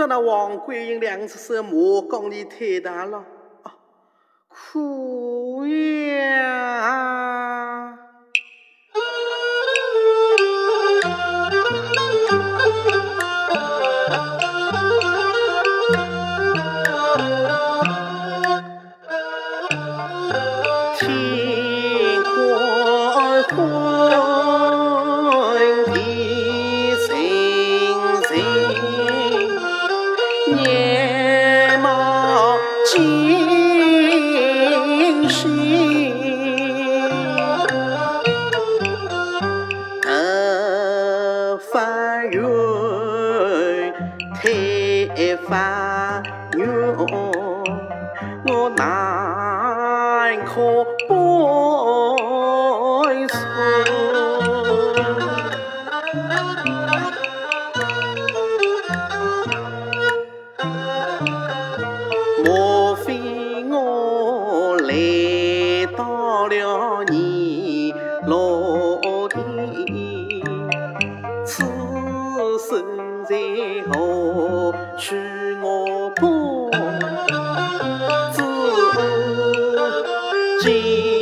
这那王桂英两只手磨功力太大了，苦呀！天 年貌尽心，头发圆，腿发圆，我难可你落地此生在何处？我不知。见